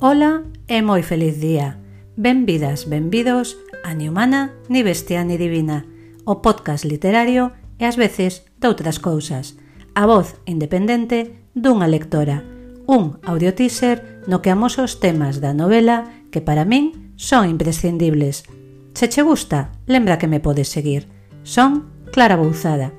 Ola e moi feliz día. Benvidas, benvidos a Ni Humana, Ni Bestia, Ni Divina, o podcast literario e ás veces doutras cousas. A voz independente dunha lectora, un audioteaser no que amoso os temas da novela que para min son imprescindibles. Se che gusta, lembra que me podes seguir. Son Clara Bouzada.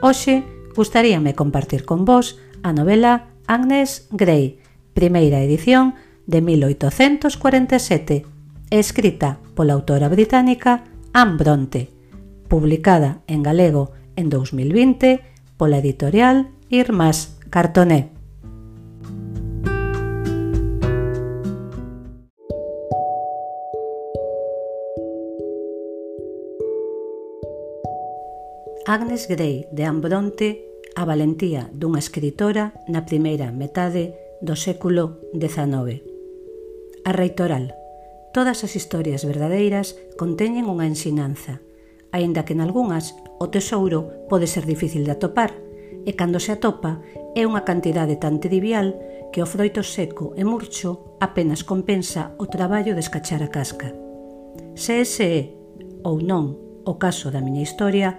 Hoxe, gustaríame compartir con vos a novela Agnes Grey, primeira edición de 1847, escrita pola autora británica Anne Bronte, publicada en galego en 2020 pola editorial Irmás Cartoné. Agnes Grey de Anne Bronte, a valentía dunha escritora na primeira metade do século XIX. A reitoral. Todas as historias verdadeiras conteñen unha ensinanza, aínda que nalgunhas o tesouro pode ser difícil de atopar, e cando se atopa é unha cantidade tan trivial que o froito seco e murcho apenas compensa o traballo de escachar a casca. Se ese é, ou non, o caso da miña historia,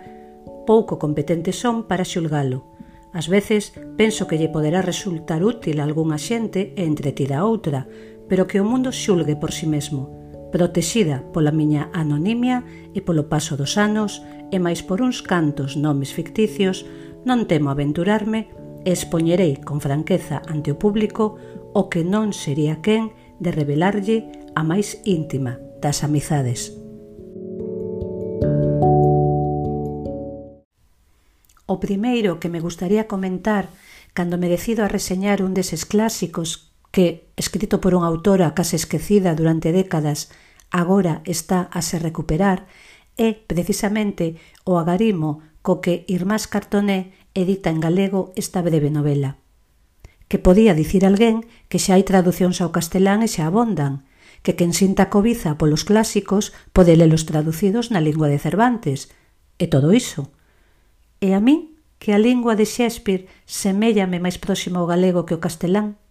pouco competente son para xulgalo, Ás veces penso que lle poderá resultar útil a algunha xente e entretida a outra, pero que o mundo xulgue por si sí mesmo, protexida pola miña anonimia e polo paso dos anos e máis por uns cantos nomes ficticios, non temo aventurarme e expoñerei con franqueza ante o público o que non sería quen de revelarlle a máis íntima das amizades. O primeiro que me gustaría comentar cando me decido a reseñar un deses clásicos que, escrito por unha autora case esquecida durante décadas, agora está a se recuperar, é precisamente o agarimo co que Irmás Cartoné edita en galego esta breve novela. Que podía dicir alguén que xa hai traducións ao castelán e xa abondan, que quen sinta cobiza polos clásicos pode lelos traducidos na lingua de Cervantes, e todo iso. E a min, que a lingua de Shakespeare semellame máis próximo ao galego que o castelán,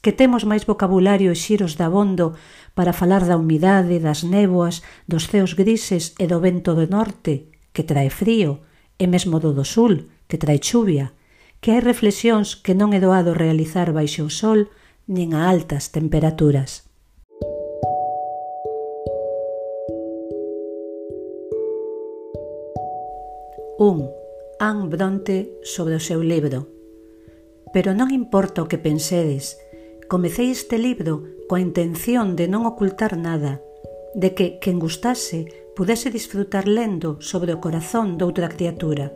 que temos máis vocabulario e xiros de abondo para falar da humidade, das néboas, dos ceos grises e do vento do norte, que trae frío, e mesmo do do sul, que trae chuvia, que hai reflexións que non é doado realizar baixo o sol nin a altas temperaturas. Un Anne Bronte sobre o seu libro. Pero non importa o que pensedes, comecei este libro coa intención de non ocultar nada, de que quen gustase pudese disfrutar lendo sobre o corazón doutra criatura,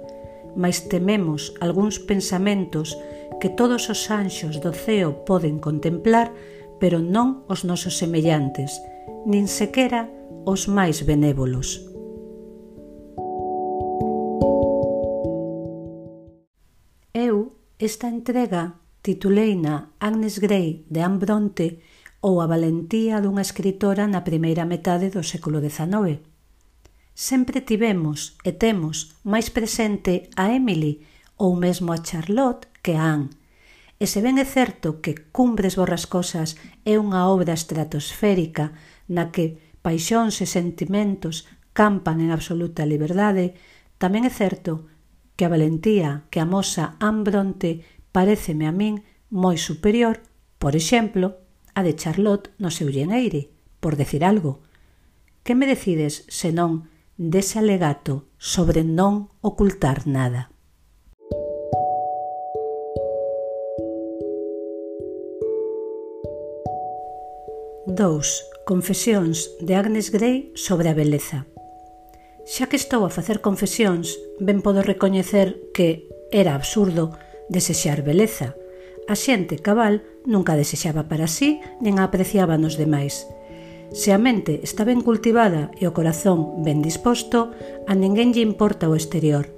mas tememos algúns pensamentos que todos os anxos do ceo poden contemplar, pero non os nosos semellantes, nin sequera os máis benévolos. Esta entrega tituleina Agnes Grey de Anne Bronte ou a valentía dunha escritora na primeira metade do século XIX. Sempre tivemos e temos máis presente a Emily ou mesmo a Charlotte que a Anne, E se ben é certo que Cumbres borrascosas é unha obra estratosférica na que paixóns e sentimentos campan en absoluta liberdade, tamén é certo que a valentía que amosa Ambronte pareceme a min moi superior, por exemplo, a de Charlotte no seu lleneire, por decir algo. Que me decides, senón, dese alegato sobre non ocultar nada? Dous Confesións de Agnes Grey sobre a beleza. Xa que estou a facer confesións, ben podo recoñecer que era absurdo desexar beleza. A xente cabal nunca desexaba para sí nin a apreciaba nos demais. Se a mente está ben cultivada e o corazón ben disposto, a ninguén lle importa o exterior.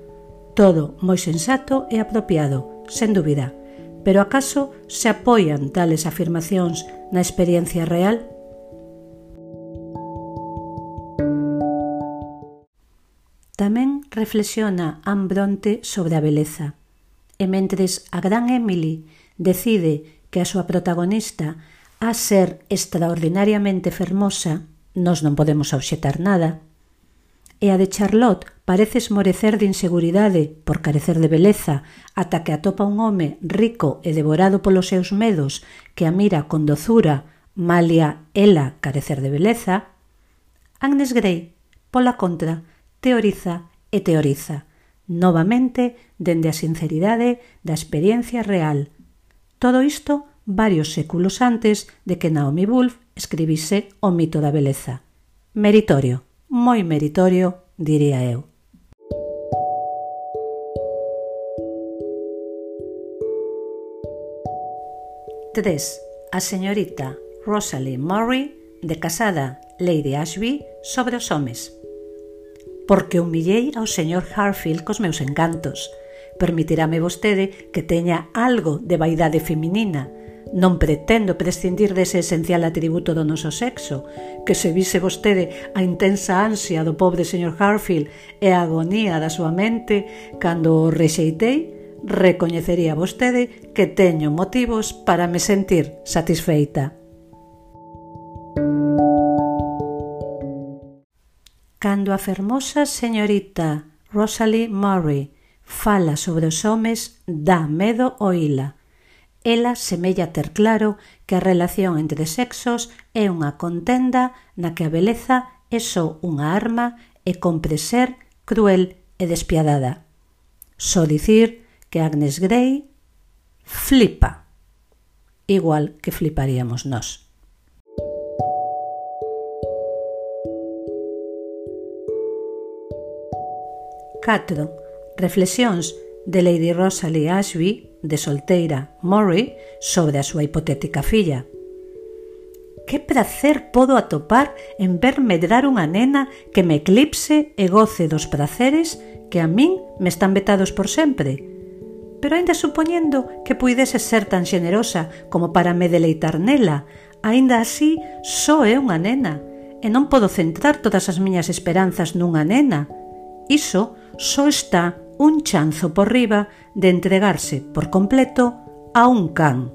Todo moi sensato e apropiado, sen dúbida. Pero acaso se apoian tales afirmacións na experiencia real? Tamén reflexiona Anne Bronte sobre a beleza. E mentres a gran Emily decide que a súa protagonista a ser extraordinariamente fermosa, nós non podemos obxetar nada, e a de Charlotte parece esmorecer de inseguridade por carecer de beleza ata que atopa un home rico e devorado polos seus medos que a mira con dozura, malia ela carecer de beleza, Agnes Grey, pola contra, teoriza e teoriza, novamente dende a sinceridade da experiencia real. Todo isto varios séculos antes de que Naomi Wolf escribise o mito da beleza. Meritorio, moi meritorio, diría eu. Tres, a señorita Rosalie Murray, de casada Lady Ashby, sobre os homes porque humillei ao señor Harfield cos meus encantos. Permitirame vostede que teña algo de vaidade feminina. Non pretendo prescindir dese esencial atributo do noso sexo, que se vise vostede a intensa ansia do pobre señor Harfield e a agonía da súa mente cando o rexeitei, recoñecería vostede que teño motivos para me sentir satisfeita. cando a fermosa señorita Rosalie Murray fala sobre os homes dá medo oíla. Ela semella ter claro que a relación entre sexos é unha contenda na que a beleza é só unha arma e compre ser cruel e despiadada. Só dicir que Agnes Grey flipa, igual que fliparíamos nós. 4. Reflexións de Lady Rosalie Ashby, de solteira Murray, sobre a súa hipotética filla. Que prazer podo atopar en ver medrar unha nena que me eclipse e goce dos praceres que a min me están vetados por sempre. Pero aínda supoñendo que puidese ser tan xenerosa como para me deleitar nela, aínda así só é unha nena e non podo centrar todas as miñas esperanzas nunha nena. Iso só está un chanzo por riba de entregarse por completo a un can.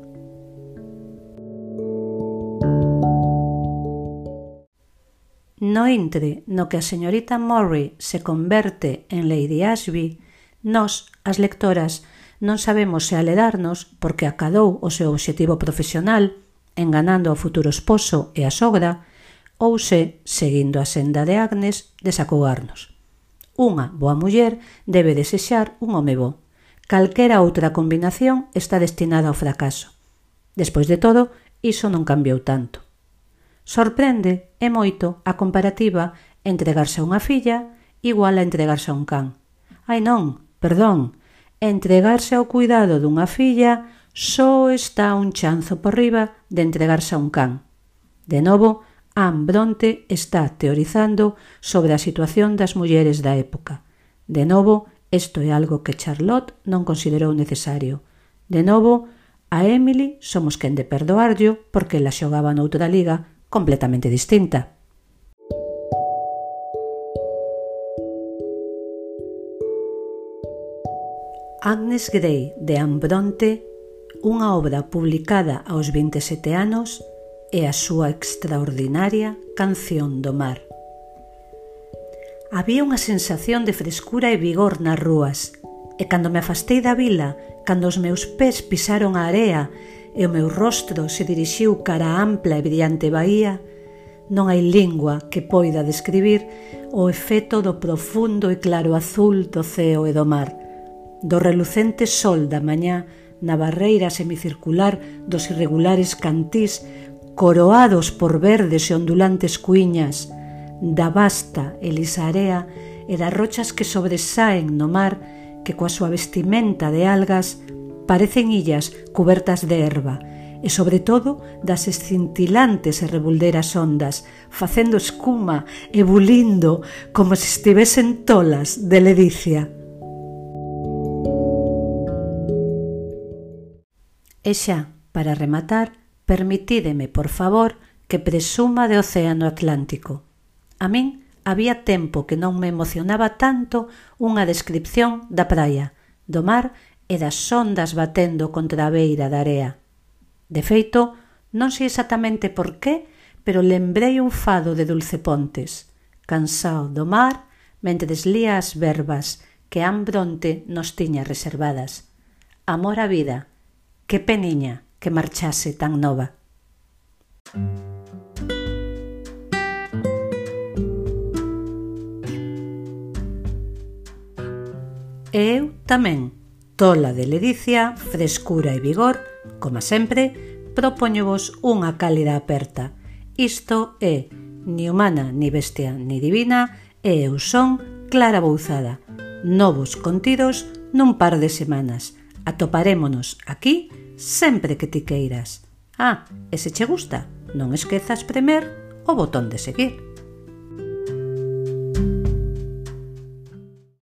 No entre no que a señorita Murray se converte en Lady Ashby, nós, as lectoras, non sabemos se aledarnos porque acadou o seu obxectivo profesional, enganando ao futuro esposo e a sogra, ou se, seguindo a senda de Agnes, desacogarnos. Unha boa muller debe desexar un home bo. Calquera outra combinación está destinada ao fracaso. Despois de todo, iso non cambiou tanto. Sorprende e moito a comparativa entregarse a unha filla igual a entregarse a un can. Ai non, perdón, entregarse ao cuidado dunha filla só está un chanzo por riba de entregarse a un can. De novo, Anne Bronte está teorizando sobre a situación das mulleres da época. De novo, isto é algo que Charlotte non considerou necesario. De novo, a Emily somos quen de perdoarllo porque la xogaba noutra liga completamente distinta. Agnes Grey de Anne Bronte, unha obra publicada aos 27 anos e a súa extraordinaria Canción do Mar. Había unha sensación de frescura e vigor nas rúas, e cando me afastei da vila, cando os meus pés pisaron a area e o meu rostro se dirixiu cara a ampla e brillante bahía, non hai lingua que poida describir o efecto do profundo e claro azul do ceo e do mar, do relucente sol da mañá na barreira semicircular dos irregulares cantís coroados por verdes e ondulantes cuiñas da vasta elisarea e das rochas que sobresaen no mar que coa súa vestimenta de algas parecen illas cubertas de erva e sobre todo das escintilantes e rebulderas ondas, facendo escuma e bulindo como se estivesen tolas de ledicia. E xa, para rematar, Permitídeme, por favor, que presuma de Océano Atlántico. A min había tempo que non me emocionaba tanto unha descripción da praia, do mar e das ondas batendo contra a beira da area. De feito, non sei exactamente por qué, pero lembrei un fado de Dulce Pontes, cansao do mar, mentre deslía as verbas que Ambronte nos tiña reservadas. Amor á vida, que peniña, que marchase tan nova. E eu tamén, tola de ledicia, frescura e vigor, como sempre, propoñovos unha cálida aperta. Isto é ni humana, ni bestia, ni divina, e eu son Clara Bouzada. Novos contidos nun par de semanas. Atoparémonos aquí sempre que ti queiras. Ah, e se che gusta, non esquezas premer o botón de seguir.